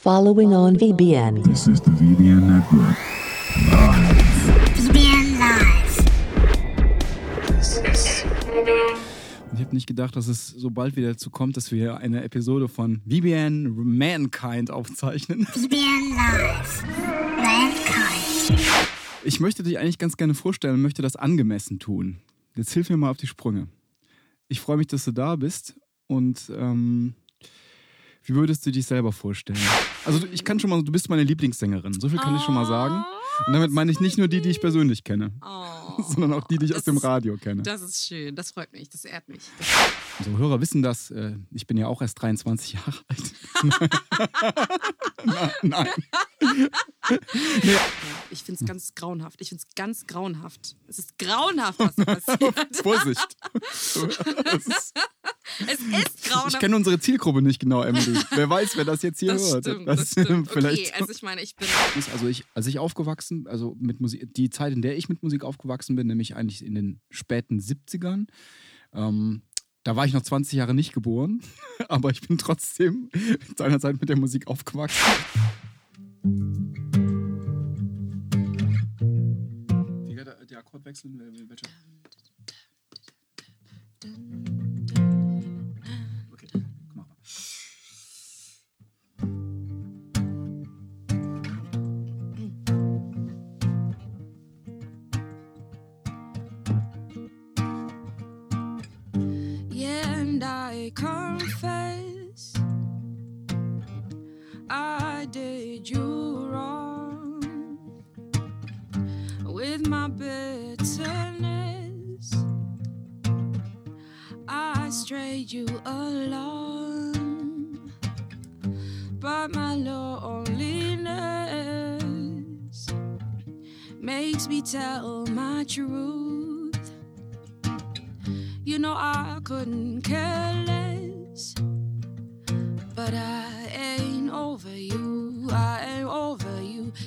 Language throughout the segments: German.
Following on VBN. This is the VBN Network. VBN Live. Ich habe nicht gedacht, dass es so bald wieder dazu kommt, dass wir eine Episode von VBN Mankind aufzeichnen. VBN Live. Mankind. Ich möchte dich eigentlich ganz gerne vorstellen und möchte das angemessen tun. Jetzt hilf mir mal auf die Sprünge. Ich freue mich, dass du da bist und ähm, wie würdest du dich selber vorstellen? Also ich kann schon mal, du bist meine Lieblingssängerin, so viel kann ich schon mal sagen. Und damit meine ich nicht nur die, die ich persönlich kenne, Oh, sondern auch die, die ich aus dem Radio kenne. Das ist schön, das freut mich, das ehrt mich. Unsere Hörer wissen das. Äh, ich bin ja auch erst 23 Jahre alt. nein, nein. nee, Ich finde es ganz grauenhaft. Ich finde es ganz grauenhaft. Es ist grauenhaft, was da passiert. Vorsicht. Das es ist grauenhaft. ich kenne unsere Zielgruppe nicht genau, Emily. Wer weiß, wer das jetzt hier das hört. stimmt, das stimmt. vielleicht. Okay, also ich meine, ich bin. Also ich, als ich aufgewachsen, also mit Musik, die Zeit, in der ich mit Musik aufgewachsen bin, nämlich eigentlich in den späten 70ern, ähm, da war ich noch 20 Jahre nicht geboren, aber ich bin trotzdem seinerzeit mit der Musik aufgewachsen. Geht der, Akkord wechseln? Wel- Welcher? I confess I did you wrong with my bitterness. I strayed you along, but my loneliness makes me tell my truth. You know I couldn't care less,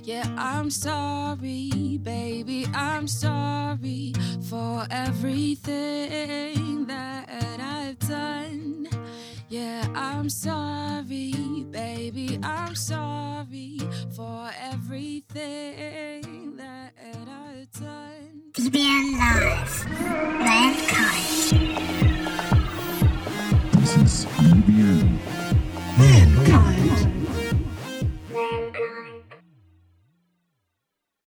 Yeah, I'm sorry, baby. I'm sorry for everything that I've done. Yeah, I'm sorry, baby. I'm sorry for everything that I've done. Debian Live, mankind. This is Debian.